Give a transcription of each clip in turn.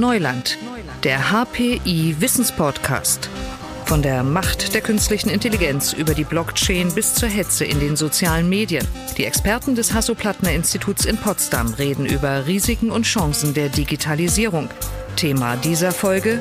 Neuland, der HPI Wissenspodcast. Von der Macht der künstlichen Intelligenz über die Blockchain bis zur Hetze in den sozialen Medien. Die Experten des Hasso-Plattner-Instituts in Potsdam reden über Risiken und Chancen der Digitalisierung. Thema dieser Folge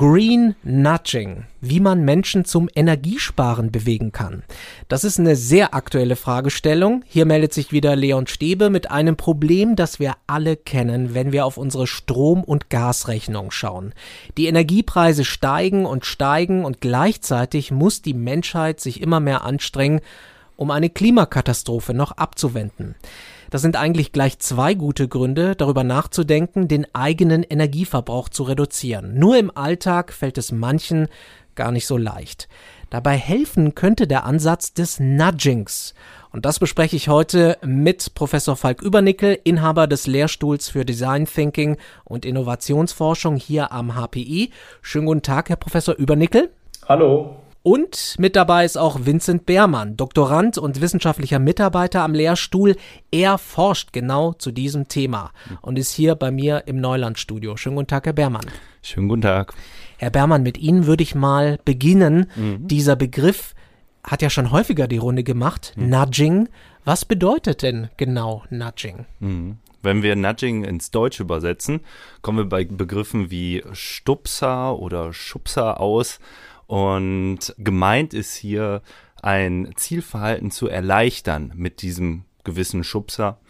Green Nudging, wie man Menschen zum Energiesparen bewegen kann. Das ist eine sehr aktuelle Fragestellung. Hier meldet sich wieder Leon Stäbe mit einem Problem, das wir alle kennen, wenn wir auf unsere Strom- und Gasrechnung schauen. Die Energiepreise steigen und steigen und gleichzeitig muss die Menschheit sich immer mehr anstrengen, um eine Klimakatastrophe noch abzuwenden. Das sind eigentlich gleich zwei gute Gründe, darüber nachzudenken, den eigenen Energieverbrauch zu reduzieren. Nur im Alltag fällt es manchen gar nicht so leicht. Dabei helfen könnte der Ansatz des Nudgings. Und das bespreche ich heute mit Professor Falk Übernickel, Inhaber des Lehrstuhls für Design Thinking und Innovationsforschung hier am HPI. Schönen guten Tag, Herr Professor Übernickel. Hallo. Und mit dabei ist auch Vincent Beermann, Doktorand und wissenschaftlicher Mitarbeiter am Lehrstuhl. Er forscht genau zu diesem Thema und ist hier bei mir im Neulandstudio. Schönen guten Tag, Herr Beermann. Schönen guten Tag. Herr Beermann, mit Ihnen würde ich mal beginnen. Mhm. Dieser Begriff hat ja schon häufiger die Runde gemacht. Mhm. Nudging. Was bedeutet denn genau Nudging? Mhm. Wenn wir Nudging ins Deutsche übersetzen, kommen wir bei Begriffen wie Stupser oder Schubser aus. Und gemeint ist hier ein Zielverhalten zu erleichtern mit diesem gewissen Schubser.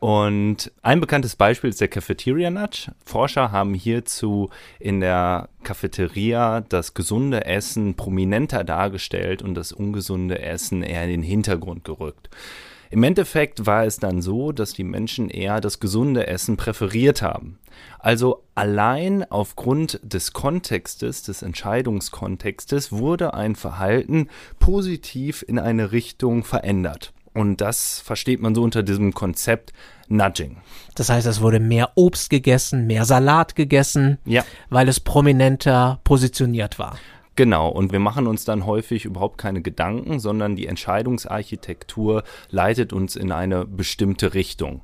Und ein bekanntes Beispiel ist der Cafeteria Nudge. Forscher haben hierzu in der Cafeteria das gesunde Essen prominenter dargestellt und das ungesunde Essen eher in den Hintergrund gerückt. Im Endeffekt war es dann so, dass die Menschen eher das gesunde Essen präferiert haben. Also allein aufgrund des Kontextes, des Entscheidungskontextes wurde ein Verhalten positiv in eine Richtung verändert. Und das versteht man so unter diesem Konzept Nudging. Das heißt, es wurde mehr Obst gegessen, mehr Salat gegessen, ja. weil es prominenter positioniert war. Genau, und wir machen uns dann häufig überhaupt keine Gedanken, sondern die Entscheidungsarchitektur leitet uns in eine bestimmte Richtung.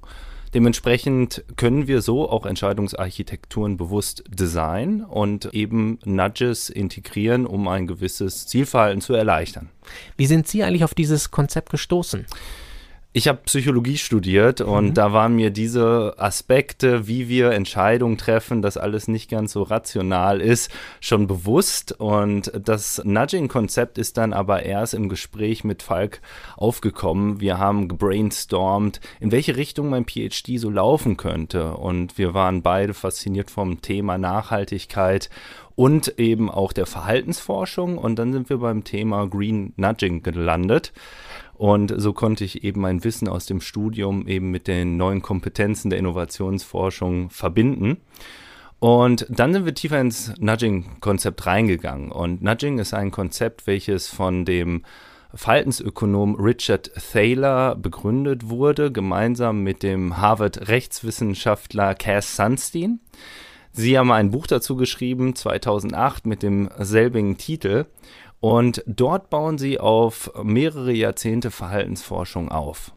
Dementsprechend können wir so auch Entscheidungsarchitekturen bewusst designen und eben Nudges integrieren, um ein gewisses Zielverhalten zu erleichtern. Wie sind Sie eigentlich auf dieses Konzept gestoßen? Ich habe Psychologie studiert und mhm. da waren mir diese Aspekte, wie wir Entscheidungen treffen, dass alles nicht ganz so rational ist, schon bewusst. Und das Nudging-Konzept ist dann aber erst im Gespräch mit Falk aufgekommen. Wir haben gebrainstormt, in welche Richtung mein PhD so laufen könnte. Und wir waren beide fasziniert vom Thema Nachhaltigkeit und eben auch der Verhaltensforschung. Und dann sind wir beim Thema Green Nudging gelandet. Und so konnte ich eben mein Wissen aus dem Studium eben mit den neuen Kompetenzen der Innovationsforschung verbinden. Und dann sind wir tiefer ins Nudging-Konzept reingegangen. Und Nudging ist ein Konzept, welches von dem Verhaltensökonom Richard Thaler begründet wurde, gemeinsam mit dem Harvard-Rechtswissenschaftler Cass Sunstein. Sie haben ein Buch dazu geschrieben, 2008, mit demselbigen Titel. Und dort bauen sie auf mehrere Jahrzehnte Verhaltensforschung auf.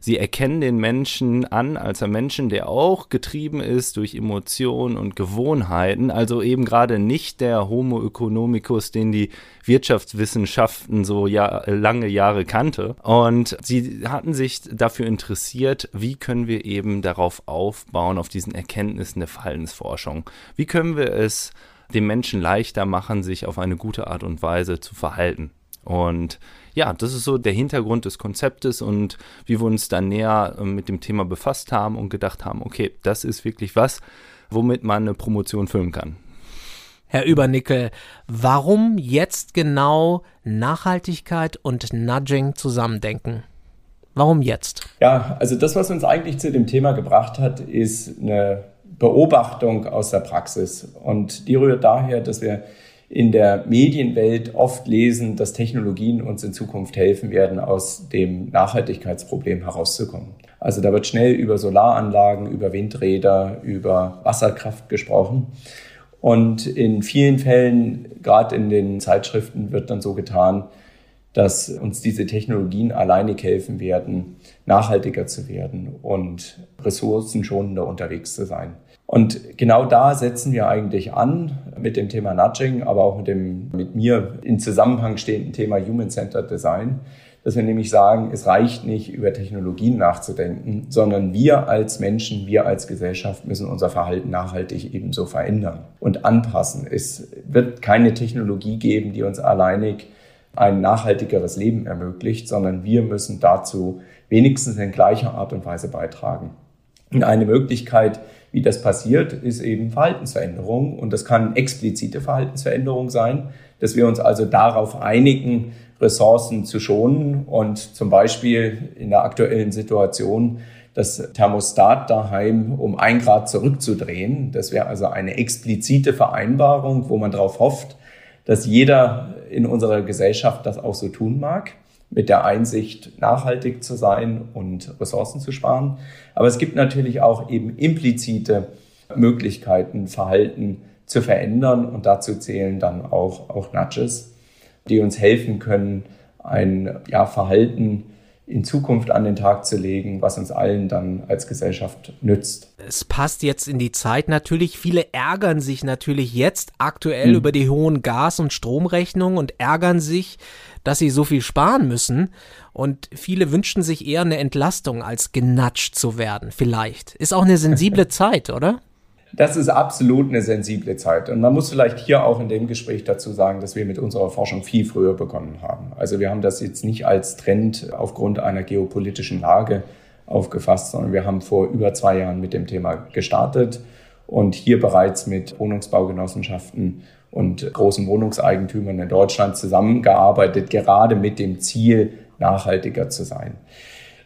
Sie erkennen den Menschen an als ein Menschen, der auch getrieben ist durch Emotionen und Gewohnheiten, also eben gerade nicht der Homo economicus, den die Wirtschaftswissenschaften so Jahr, lange Jahre kannte. Und sie hatten sich dafür interessiert, wie können wir eben darauf aufbauen, auf diesen Erkenntnissen der Verhaltensforschung. Wie können wir es dem Menschen leichter machen, sich auf eine gute Art und Weise zu verhalten. Und ja, das ist so der Hintergrund des Konzeptes und wie wir uns dann näher äh, mit dem Thema befasst haben und gedacht haben, okay, das ist wirklich was, womit man eine Promotion füllen kann. Herr Übernickel, warum jetzt genau Nachhaltigkeit und Nudging zusammendenken? Warum jetzt? Ja, also das, was uns eigentlich zu dem Thema gebracht hat, ist eine Beobachtung aus der Praxis. Und die rührt daher, dass wir in der Medienwelt oft lesen, dass Technologien uns in Zukunft helfen werden, aus dem Nachhaltigkeitsproblem herauszukommen. Also da wird schnell über Solaranlagen, über Windräder, über Wasserkraft gesprochen. Und in vielen Fällen, gerade in den Zeitschriften, wird dann so getan, dass uns diese Technologien alleinig helfen werden, nachhaltiger zu werden und ressourcenschonender unterwegs zu sein. Und genau da setzen wir eigentlich an mit dem Thema Nudging, aber auch mit dem mit mir in Zusammenhang stehenden Thema Human-Centered Design, dass wir nämlich sagen, es reicht nicht, über Technologien nachzudenken, sondern wir als Menschen, wir als Gesellschaft müssen unser Verhalten nachhaltig ebenso verändern und anpassen. Es wird keine Technologie geben, die uns alleinig ein nachhaltigeres Leben ermöglicht, sondern wir müssen dazu wenigstens in gleicher Art und Weise beitragen. Und eine Möglichkeit, wie das passiert, ist eben Verhaltensveränderung. Und das kann explizite Verhaltensveränderung sein, dass wir uns also darauf einigen, Ressourcen zu schonen und zum Beispiel in der aktuellen Situation das Thermostat daheim um ein Grad zurückzudrehen. Das wäre also eine explizite Vereinbarung, wo man darauf hofft, dass jeder in unserer Gesellschaft das auch so tun mag mit der Einsicht, nachhaltig zu sein und Ressourcen zu sparen. Aber es gibt natürlich auch eben implizite Möglichkeiten, Verhalten zu verändern und dazu zählen dann auch, auch Nudges, die uns helfen können, ein ja, Verhalten in Zukunft an den Tag zu legen, was uns allen dann als Gesellschaft nützt. Es passt jetzt in die Zeit natürlich. Viele ärgern sich natürlich jetzt aktuell hm. über die hohen Gas- und Stromrechnungen und ärgern sich, dass sie so viel sparen müssen. Und viele wünschen sich eher eine Entlastung, als genatscht zu werden, vielleicht. Ist auch eine sensible Zeit, oder? Das ist absolut eine sensible Zeit. Und man muss vielleicht hier auch in dem Gespräch dazu sagen, dass wir mit unserer Forschung viel früher begonnen haben. Also wir haben das jetzt nicht als Trend aufgrund einer geopolitischen Lage aufgefasst, sondern wir haben vor über zwei Jahren mit dem Thema gestartet und hier bereits mit Wohnungsbaugenossenschaften und großen Wohnungseigentümern in Deutschland zusammengearbeitet, gerade mit dem Ziel, nachhaltiger zu sein.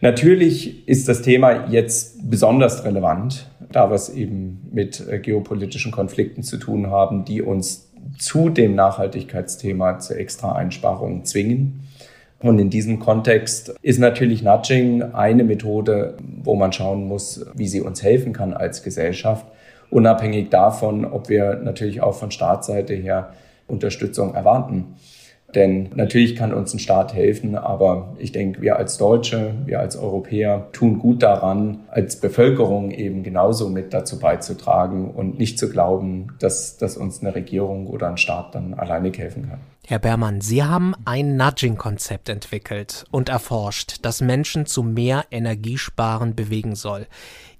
Natürlich ist das Thema jetzt besonders relevant, da wir es eben mit äh, geopolitischen Konflikten zu tun haben, die uns zu dem Nachhaltigkeitsthema zu extra Einsparungen zwingen. Und in diesem Kontext ist natürlich Nudging eine Methode, wo man schauen muss, wie sie uns helfen kann als Gesellschaft unabhängig davon, ob wir natürlich auch von Staatsseite her Unterstützung erwarten. Denn natürlich kann uns ein Staat helfen, aber ich denke, wir als Deutsche, wir als Europäer tun gut daran, als Bevölkerung eben genauso mit dazu beizutragen und nicht zu glauben, dass, dass uns eine Regierung oder ein Staat dann alleine helfen kann. Herr Bermann, Sie haben ein Nudging-Konzept entwickelt und erforscht, das Menschen zu mehr Energiesparen bewegen soll.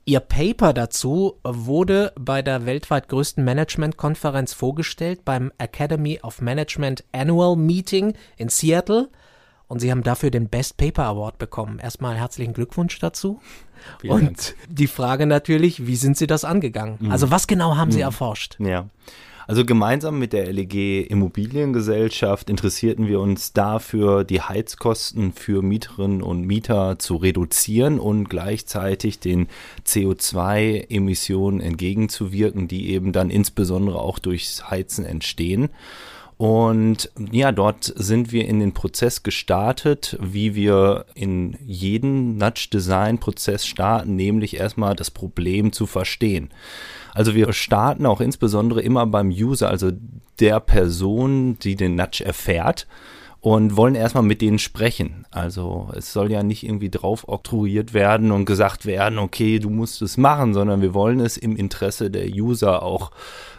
Ihr Paper dazu wurde bei der weltweit größten Management-Konferenz vorgestellt, beim Academy of Management Annual Meeting in Seattle. Und Sie haben dafür den Best Paper Award bekommen. Erstmal herzlichen Glückwunsch dazu. Vielen und Dank. die Frage natürlich, wie sind Sie das angegangen? Mhm. Also was genau haben Sie mhm. erforscht? Ja. Also gemeinsam mit der LEG Immobiliengesellschaft interessierten wir uns dafür, die Heizkosten für Mieterinnen und Mieter zu reduzieren und gleichzeitig den CO2-Emissionen entgegenzuwirken, die eben dann insbesondere auch durchs Heizen entstehen. Und ja, dort sind wir in den Prozess gestartet, wie wir in jeden Nudge-Design-Prozess starten, nämlich erstmal das Problem zu verstehen. Also wir starten auch insbesondere immer beim User, also der Person, die den Nudge erfährt und wollen erstmal mit denen sprechen. Also es soll ja nicht irgendwie drauf oktroyiert werden und gesagt werden, okay, du musst es machen, sondern wir wollen es im Interesse der User auch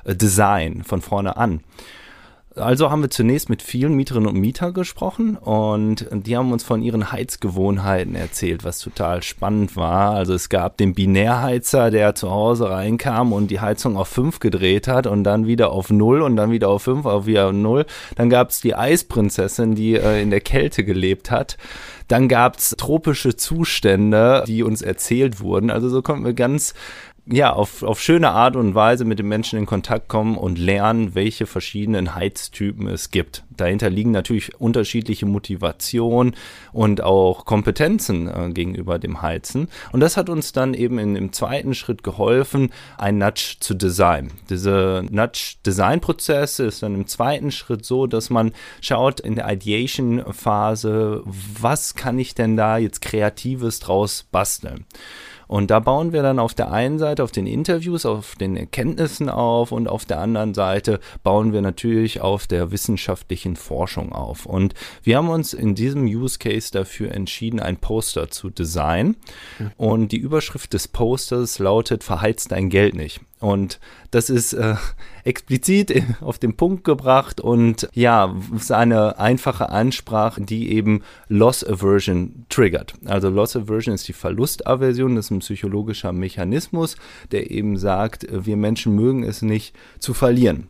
äh, designen von vorne an. Also haben wir zunächst mit vielen Mieterinnen und Mietern gesprochen und die haben uns von ihren Heizgewohnheiten erzählt, was total spannend war. Also es gab den Binärheizer, der zu Hause reinkam und die Heizung auf 5 gedreht hat und dann wieder auf 0 und dann wieder auf 5, auf wieder 0. Dann gab es die Eisprinzessin, die äh, in der Kälte gelebt hat. Dann gab es tropische Zustände, die uns erzählt wurden. Also so konnten wir ganz ja, auf, auf schöne Art und Weise mit den Menschen in Kontakt kommen und lernen, welche verschiedenen Heiztypen es gibt. Dahinter liegen natürlich unterschiedliche Motivationen und auch Kompetenzen äh, gegenüber dem Heizen. Und das hat uns dann eben in, im zweiten Schritt geholfen, ein Nudge zu designen. Dieser Nudge-Design-Prozess ist dann im zweiten Schritt so, dass man schaut in der Ideation-Phase, was kann ich denn da jetzt Kreatives draus basteln. Und da bauen wir dann auf der einen Seite auf den Interviews, auf den Erkenntnissen auf und auf der anderen Seite bauen wir natürlich auf der wissenschaftlichen Forschung auf. Und wir haben uns in diesem Use Case dafür entschieden, ein Poster zu designen. Und die Überschrift des Posters lautet Verheizt dein Geld nicht. Und das ist äh, explizit auf den Punkt gebracht und ja, ist eine einfache Ansprache, die eben Loss Aversion triggert. Also Loss Aversion ist die Verlustaversion, das ist ein psychologischer Mechanismus, der eben sagt, wir Menschen mögen es nicht zu verlieren.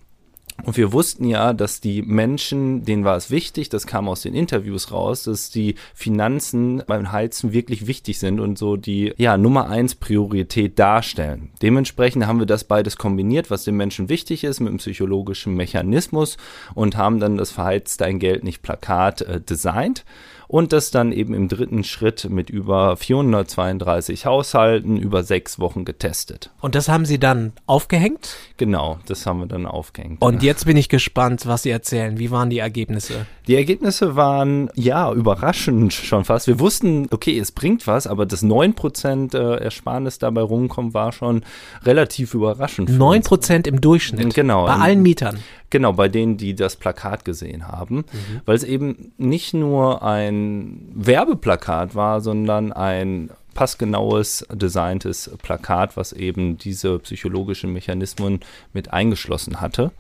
Und wir wussten ja, dass die Menschen, denen war es wichtig, das kam aus den Interviews raus, dass die Finanzen beim Heizen wirklich wichtig sind und so die ja, Nummer eins Priorität darstellen. Dementsprechend haben wir das beides kombiniert, was den Menschen wichtig ist, mit einem psychologischen Mechanismus und haben dann das Verheizt dein Geld nicht Plakat äh, designt und das dann eben im dritten Schritt mit über 432 Haushalten über sechs Wochen getestet. Und das haben Sie dann aufgehängt? Genau, das haben wir dann aufgehängt. Und jetzt bin ich gespannt, was Sie erzählen. Wie waren die Ergebnisse? Die Ergebnisse waren ja überraschend schon fast. Wir wussten, okay, es bringt was, aber das 9% äh, Ersparnis dabei rumkommt, war schon relativ überraschend. 9% uns. im Durchschnitt? Genau. Bei allen Mietern? Genau, bei denen, die das Plakat gesehen haben, mhm. weil es eben nicht nur ein Werbeplakat war, sondern ein passgenaues, designtes Plakat, was eben diese psychologischen Mechanismen mit eingeschlossen hatte.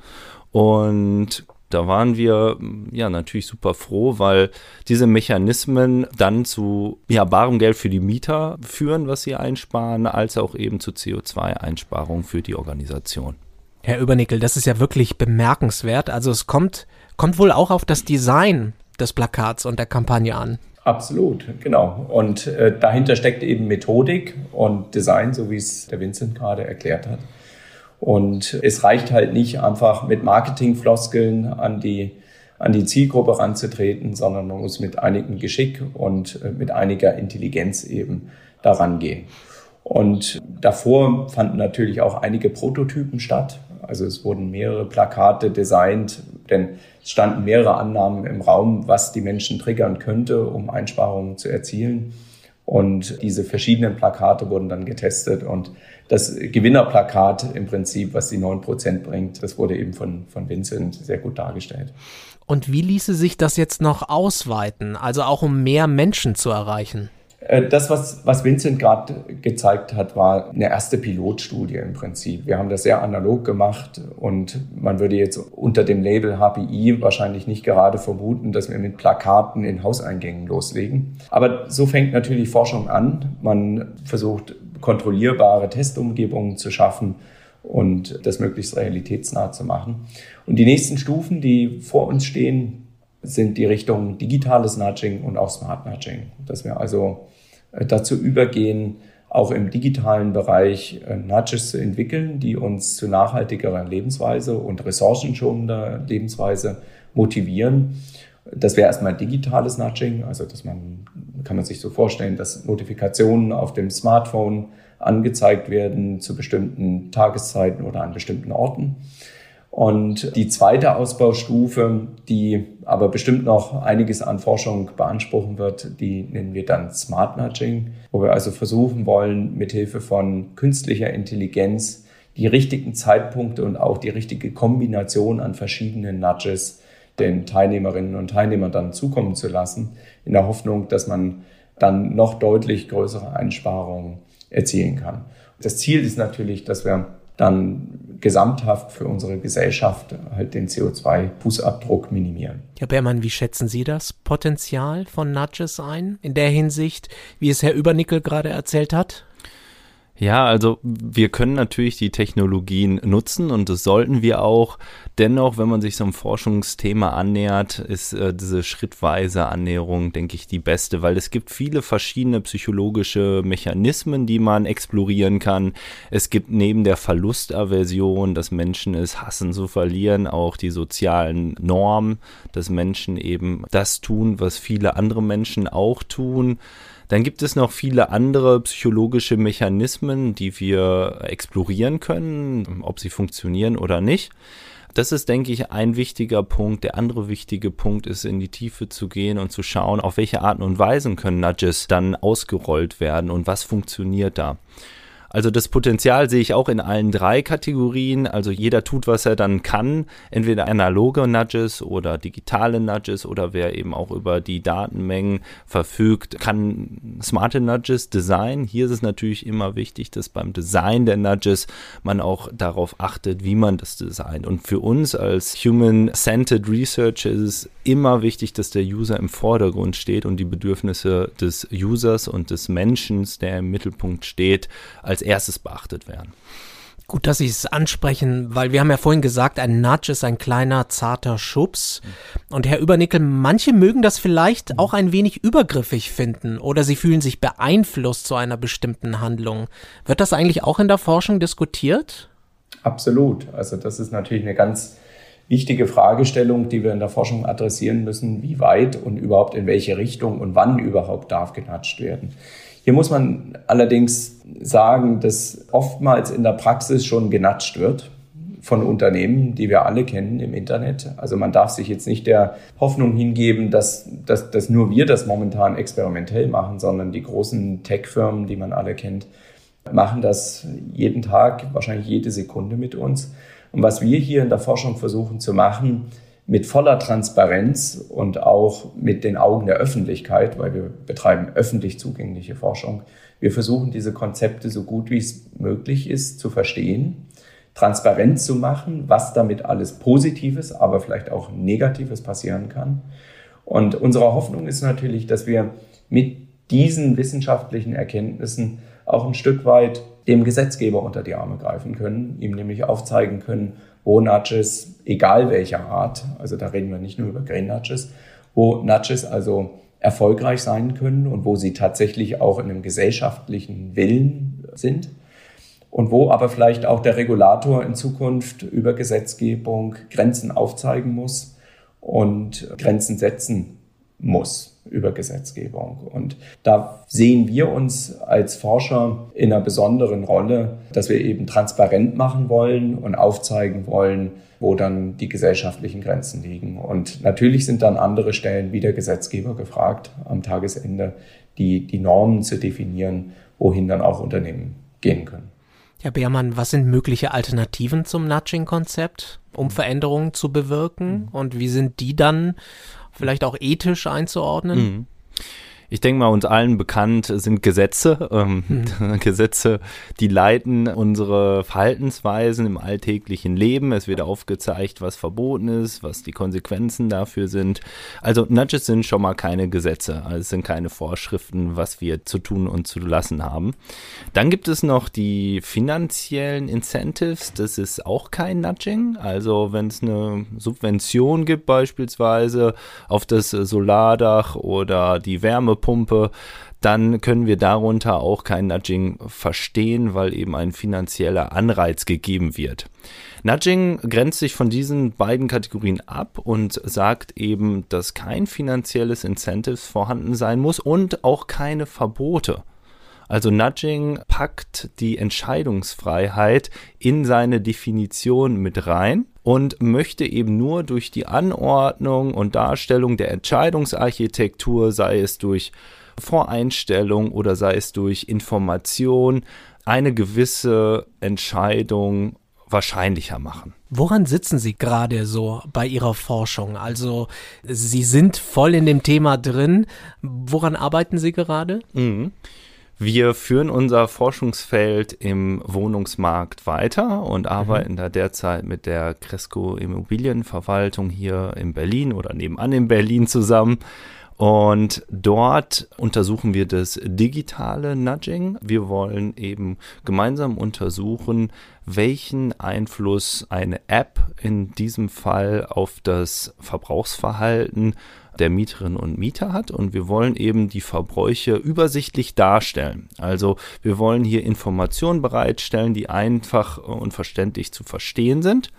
Und da waren wir ja natürlich super froh, weil diese Mechanismen dann zu ja, barem Geld für die Mieter führen, was sie einsparen, als auch eben zu CO2-Einsparungen für die Organisation. Herr Übernickel, das ist ja wirklich bemerkenswert. Also es kommt, kommt wohl auch auf das Design des Plakats und der Kampagne an. Absolut, genau. Und äh, dahinter steckt eben Methodik und Design, so wie es der Vincent gerade erklärt hat. Und es reicht halt nicht einfach mit Marketingfloskeln an die, an die Zielgruppe ranzutreten, sondern man muss mit einigem Geschick und äh, mit einiger Intelligenz eben daran gehen. Und davor fanden natürlich auch einige Prototypen statt. Also es wurden mehrere Plakate designt, denn es standen mehrere Annahmen im Raum, was die Menschen triggern könnte, um Einsparungen zu erzielen. Und diese verschiedenen Plakate wurden dann getestet und das Gewinnerplakat im Prinzip, was die 9% bringt, das wurde eben von, von Vincent sehr gut dargestellt. Und wie ließe sich das jetzt noch ausweiten, also auch um mehr Menschen zu erreichen? Äh, das, was, was Vincent gerade gezeigt hat, war eine erste Pilotstudie im Prinzip. Wir haben das sehr analog gemacht und man würde jetzt unter dem Label HPI wahrscheinlich nicht gerade vermuten, dass wir mit Plakaten in Hauseingängen loslegen. Aber so fängt natürlich Forschung an. Man versucht kontrollierbare Testumgebungen zu schaffen und das möglichst realitätsnah zu machen. Und die nächsten Stufen, die vor uns stehen, sind die Richtung digitales Nudging und auch Smart Nudging. Dass wir also dazu übergehen, auch im digitalen Bereich äh, Nudges zu entwickeln, die uns zu nachhaltigerer Lebensweise und ressourcenschonender Lebensweise motivieren. Das wäre erstmal digitales Nudging, also dass man, kann man sich so vorstellen, dass Notifikationen auf dem Smartphone angezeigt werden zu bestimmten Tageszeiten oder an bestimmten Orten. Und die zweite Ausbaustufe, die aber bestimmt noch einiges an Forschung beanspruchen wird, die nennen wir dann Smart Nudging, wo wir also versuchen wollen, mithilfe von künstlicher Intelligenz die richtigen Zeitpunkte und auch die richtige Kombination an verschiedenen Nudges den Teilnehmerinnen und Teilnehmern dann zukommen zu lassen, in der Hoffnung, dass man dann noch deutlich größere Einsparungen erzielen kann. Das Ziel ist natürlich, dass wir dann gesamthaft für unsere Gesellschaft halt den CO2-Fußabdruck minimieren. Herr Beermann, wie schätzen Sie das Potenzial von Nudges ein in der Hinsicht, wie es Herr Übernickel gerade erzählt hat? Ja, also wir können natürlich die Technologien nutzen und das sollten wir auch. Dennoch, wenn man sich so einem Forschungsthema annähert, ist äh, diese schrittweise Annäherung, denke ich, die beste, weil es gibt viele verschiedene psychologische Mechanismen, die man explorieren kann. Es gibt neben der Verlustaversion, dass Menschen es hassen zu verlieren, auch die sozialen Normen, dass Menschen eben das tun, was viele andere Menschen auch tun. Dann gibt es noch viele andere psychologische Mechanismen, die wir explorieren können, ob sie funktionieren oder nicht. Das ist, denke ich, ein wichtiger Punkt. Der andere wichtige Punkt ist, in die Tiefe zu gehen und zu schauen, auf welche Arten und Weisen können Nudges dann ausgerollt werden und was funktioniert da. Also das Potenzial sehe ich auch in allen drei Kategorien. Also jeder tut, was er dann kann. Entweder analoge Nudges oder digitale Nudges oder wer eben auch über die Datenmengen verfügt, kann smarte Nudges designen. Hier ist es natürlich immer wichtig, dass beim Design der Nudges man auch darauf achtet, wie man das designt. Und für uns als Human-Centered Research ist es immer wichtig, dass der User im Vordergrund steht und die Bedürfnisse des Users und des Menschen, der im Mittelpunkt steht, als erstes beachtet werden. Gut, dass Sie es ansprechen, weil wir haben ja vorhin gesagt, ein Nudge ist ein kleiner, zarter Schubs. Und Herr Übernickel, manche mögen das vielleicht auch ein wenig übergriffig finden oder sie fühlen sich beeinflusst zu einer bestimmten Handlung. Wird das eigentlich auch in der Forschung diskutiert? Absolut. Also das ist natürlich eine ganz wichtige Fragestellung, die wir in der Forschung adressieren müssen. Wie weit und überhaupt in welche Richtung und wann überhaupt darf genatscht werden. Hier muss man allerdings sagen, dass oftmals in der Praxis schon genatscht wird von Unternehmen, die wir alle kennen im Internet. Also man darf sich jetzt nicht der Hoffnung hingeben, dass, dass, dass nur wir das momentan experimentell machen, sondern die großen Tech-Firmen, die man alle kennt, machen das jeden Tag, wahrscheinlich jede Sekunde mit uns. Und was wir hier in der Forschung versuchen zu machen, mit voller Transparenz und auch mit den Augen der Öffentlichkeit, weil wir betreiben öffentlich zugängliche Forschung. Wir versuchen diese Konzepte so gut wie es möglich ist zu verstehen, transparent zu machen, was damit alles Positives, aber vielleicht auch Negatives passieren kann. Und unsere Hoffnung ist natürlich, dass wir mit diesen wissenschaftlichen Erkenntnissen auch ein Stück weit dem Gesetzgeber unter die Arme greifen können, ihm nämlich aufzeigen können, wo Nudges, egal welcher Art, also da reden wir nicht nur über Green Nudges, wo Nudges also erfolgreich sein können und wo sie tatsächlich auch in einem gesellschaftlichen Willen sind und wo aber vielleicht auch der Regulator in Zukunft über Gesetzgebung Grenzen aufzeigen muss und Grenzen setzen muss über Gesetzgebung. Und da sehen wir uns als Forscher in einer besonderen Rolle, dass wir eben transparent machen wollen und aufzeigen wollen, wo dann die gesellschaftlichen Grenzen liegen. Und natürlich sind dann andere Stellen wie der Gesetzgeber gefragt, am Tagesende die, die Normen zu definieren, wohin dann auch Unternehmen gehen können. Herr Beermann, was sind mögliche Alternativen zum Nudging-Konzept, um Veränderungen zu bewirken? Mhm. Und wie sind die dann vielleicht auch ethisch einzuordnen? Mhm. Ich denke mal, uns allen bekannt sind Gesetze. Ähm, hm. Gesetze, die leiten unsere Verhaltensweisen im alltäglichen Leben. Es wird aufgezeigt, was verboten ist, was die Konsequenzen dafür sind. Also Nudges sind schon mal keine Gesetze. Also es sind keine Vorschriften, was wir zu tun und zu lassen haben. Dann gibt es noch die finanziellen Incentives. Das ist auch kein Nudging. Also wenn es eine Subvention gibt beispielsweise auf das Solardach oder die Wärme Wärmepumpe, dann können wir darunter auch kein Nudging verstehen, weil eben ein finanzieller Anreiz gegeben wird. Nudging grenzt sich von diesen beiden Kategorien ab und sagt eben, dass kein finanzielles Incentives vorhanden sein muss und auch keine Verbote. Also Nudging packt die Entscheidungsfreiheit in seine Definition mit rein und möchte eben nur durch die Anordnung und Darstellung der Entscheidungsarchitektur, sei es durch Voreinstellung oder sei es durch Information, eine gewisse Entscheidung wahrscheinlicher machen. Woran sitzen Sie gerade so bei Ihrer Forschung? Also Sie sind voll in dem Thema drin. Woran arbeiten Sie gerade? Mhm. Wir führen unser Forschungsfeld im Wohnungsmarkt weiter und mhm. arbeiten mhm. da derzeit mit der Cresco Immobilienverwaltung hier in Berlin oder nebenan in Berlin zusammen. Und dort untersuchen wir das digitale Nudging. Wir wollen eben gemeinsam untersuchen, welchen Einfluss eine App in diesem Fall auf das Verbrauchsverhalten der Mieterinnen und Mieter hat und wir wollen eben die Verbräuche übersichtlich darstellen. Also wir wollen hier Informationen bereitstellen, die einfach und verständlich zu verstehen sind.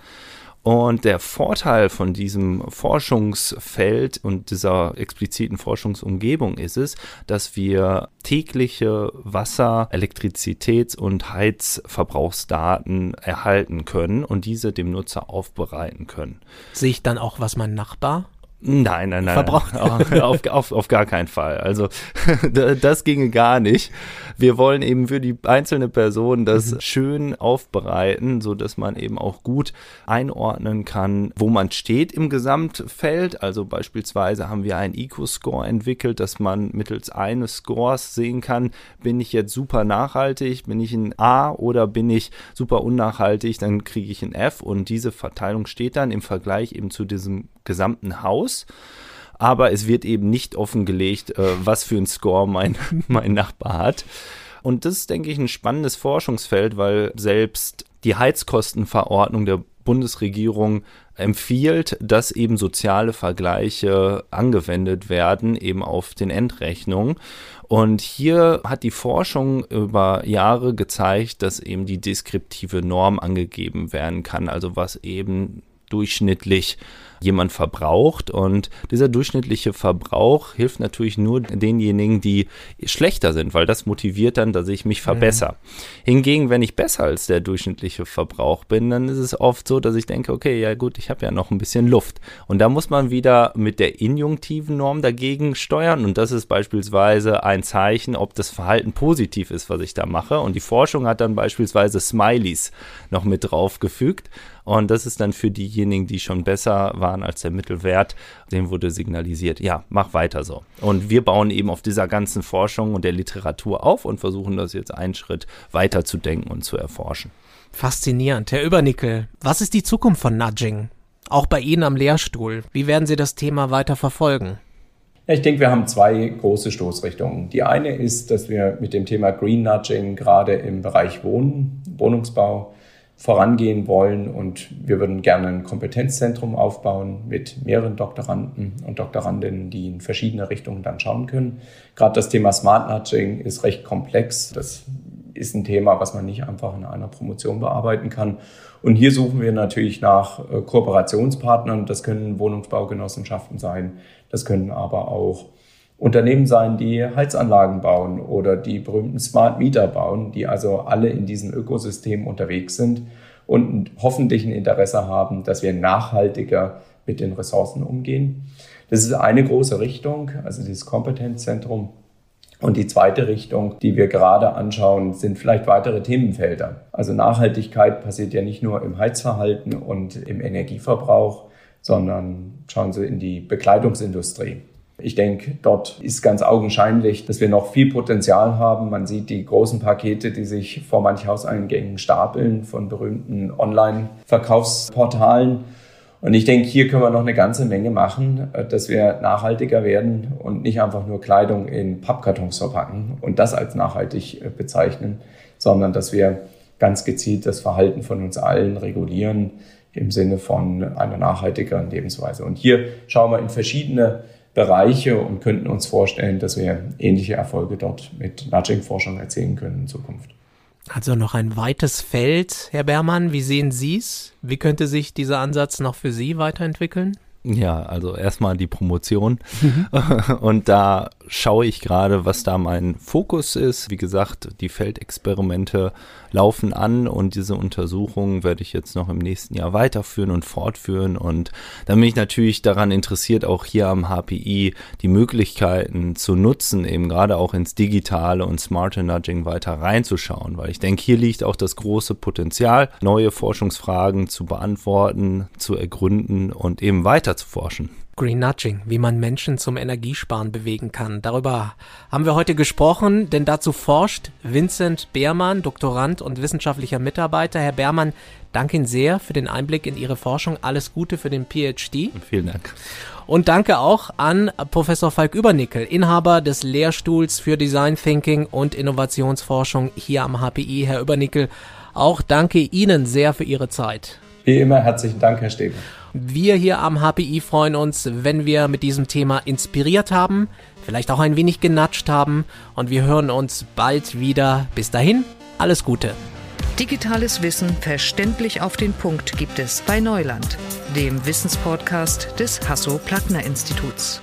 Und der Vorteil von diesem Forschungsfeld und dieser expliziten Forschungsumgebung ist es, dass wir tägliche Wasser-, Elektrizitäts- und Heizverbrauchsdaten erhalten können und diese dem Nutzer aufbereiten können. Sehe ich dann auch, was mein Nachbar Nein, nein, nein. verbraucht. auf, auf, auf gar keinen Fall. Also das ginge gar nicht. Wir wollen eben für die einzelne Person das mhm. schön aufbereiten, so dass man eben auch gut einordnen kann, wo man steht im Gesamtfeld. Also beispielsweise haben wir einen Eco-Score entwickelt, dass man mittels eines Scores sehen kann, bin ich jetzt super nachhaltig, bin ich ein A oder bin ich super unnachhaltig, dann kriege ich ein F und diese Verteilung steht dann im Vergleich eben zu diesem gesamten Haus aber es wird eben nicht offengelegt, äh, was für ein Score mein, mein Nachbar hat. Und das ist, denke ich, ein spannendes Forschungsfeld, weil selbst die Heizkostenverordnung der Bundesregierung empfiehlt, dass eben soziale Vergleiche angewendet werden, eben auf den Endrechnungen. Und hier hat die Forschung über Jahre gezeigt, dass eben die deskriptive Norm angegeben werden kann, also was eben durchschnittlich jemand verbraucht. Und dieser durchschnittliche Verbrauch hilft natürlich nur denjenigen, die schlechter sind, weil das motiviert dann, dass ich mich verbessere. Mhm. Hingegen, wenn ich besser als der durchschnittliche Verbrauch bin, dann ist es oft so, dass ich denke, okay, ja gut, ich habe ja noch ein bisschen Luft. Und da muss man wieder mit der injunktiven Norm dagegen steuern. Und das ist beispielsweise ein Zeichen, ob das Verhalten positiv ist, was ich da mache. Und die Forschung hat dann beispielsweise Smileys noch mit draufgefügt. Und das ist dann für diejenigen, die schon besser waren als der Mittelwert, dem wurde signalisiert, ja, mach weiter so. Und wir bauen eben auf dieser ganzen Forschung und der Literatur auf und versuchen das jetzt einen Schritt weiter zu denken und zu erforschen. Faszinierend. Herr Übernickel, was ist die Zukunft von Nudging? Auch bei Ihnen am Lehrstuhl. Wie werden Sie das Thema weiter verfolgen? Ich denke, wir haben zwei große Stoßrichtungen. Die eine ist, dass wir mit dem Thema Green Nudging gerade im Bereich Wohnen, Wohnungsbau vorangehen wollen und wir würden gerne ein Kompetenzzentrum aufbauen mit mehreren Doktoranden und Doktorandinnen, die in verschiedene Richtungen dann schauen können. Gerade das Thema Smart Nudging ist recht komplex. Das ist ein Thema, was man nicht einfach in einer Promotion bearbeiten kann. Und hier suchen wir natürlich nach äh, Kooperationspartnern. Das können Wohnungsbaugenossenschaften sein. Das können aber auch Unternehmen sein, die Heizanlagen bauen oder die berühmten Smart Meter bauen, die also alle in diesem Ökosystem unterwegs sind und hoffentlich ein Interesse haben, dass wir nachhaltiger mit den Ressourcen umgehen. Das ist eine große Richtung, also dieses Kompetenzzentrum. Und die zweite Richtung, die wir gerade anschauen, sind vielleicht weitere Themenfelder. Also Nachhaltigkeit passiert ja nicht nur im Heizverhalten und im Energieverbrauch, sondern schauen Sie in die Bekleidungsindustrie. Ich denke, dort ist ganz augenscheinlich, dass wir noch viel Potenzial haben. Man sieht die großen Pakete, die sich vor manch Hauseingängen stapeln von berühmten Online-Verkaufsportalen. Und ich denke, hier können wir noch eine ganze Menge machen, äh, dass wir nachhaltiger werden und nicht einfach nur Kleidung in Pappkartons verpacken und das als nachhaltig äh, bezeichnen, sondern dass wir ganz gezielt das Verhalten von uns allen regulieren im Sinne von einer nachhaltigeren Lebensweise. Und hier schauen wir in verschiedene Bereiche und könnten uns vorstellen, dass wir ähnliche Erfolge dort mit Nudging-Forschung erzielen können in Zukunft. Also noch ein weites Feld, Herr Bermann. Wie sehen Sie es? Wie könnte sich dieser Ansatz noch für Sie weiterentwickeln? Ja, also erstmal die Promotion. Mhm. Und da schaue ich gerade, was da mein Fokus ist. Wie gesagt, die Feldexperimente laufen an und diese Untersuchungen werde ich jetzt noch im nächsten Jahr weiterführen und fortführen. Und dann bin ich natürlich daran interessiert, auch hier am HPI die Möglichkeiten zu nutzen, eben gerade auch ins Digitale und Smarter Nudging weiter reinzuschauen, weil ich denke, hier liegt auch das große Potenzial, neue Forschungsfragen zu beantworten, zu ergründen und eben weiter zu forschen. Green Nudging, wie man Menschen zum Energiesparen bewegen kann. Darüber haben wir heute gesprochen, denn dazu forscht Vincent Beermann, Doktorand und wissenschaftlicher Mitarbeiter. Herr Beermann, danke Ihnen sehr für den Einblick in Ihre Forschung. Alles Gute für den PhD. Vielen Dank. Und danke auch an Professor Falk Übernickel, Inhaber des Lehrstuhls für Design Thinking und Innovationsforschung hier am HPI. Herr Übernickel, auch danke Ihnen sehr für Ihre Zeit. Wie immer herzlichen Dank, Herr Stäbe. Wir hier am HPI freuen uns, wenn wir mit diesem Thema inspiriert haben, vielleicht auch ein wenig genatscht haben und wir hören uns bald wieder. Bis dahin, alles Gute. Digitales Wissen verständlich auf den Punkt gibt es bei Neuland, dem Wissenspodcast des Hasso-Plattner-Instituts.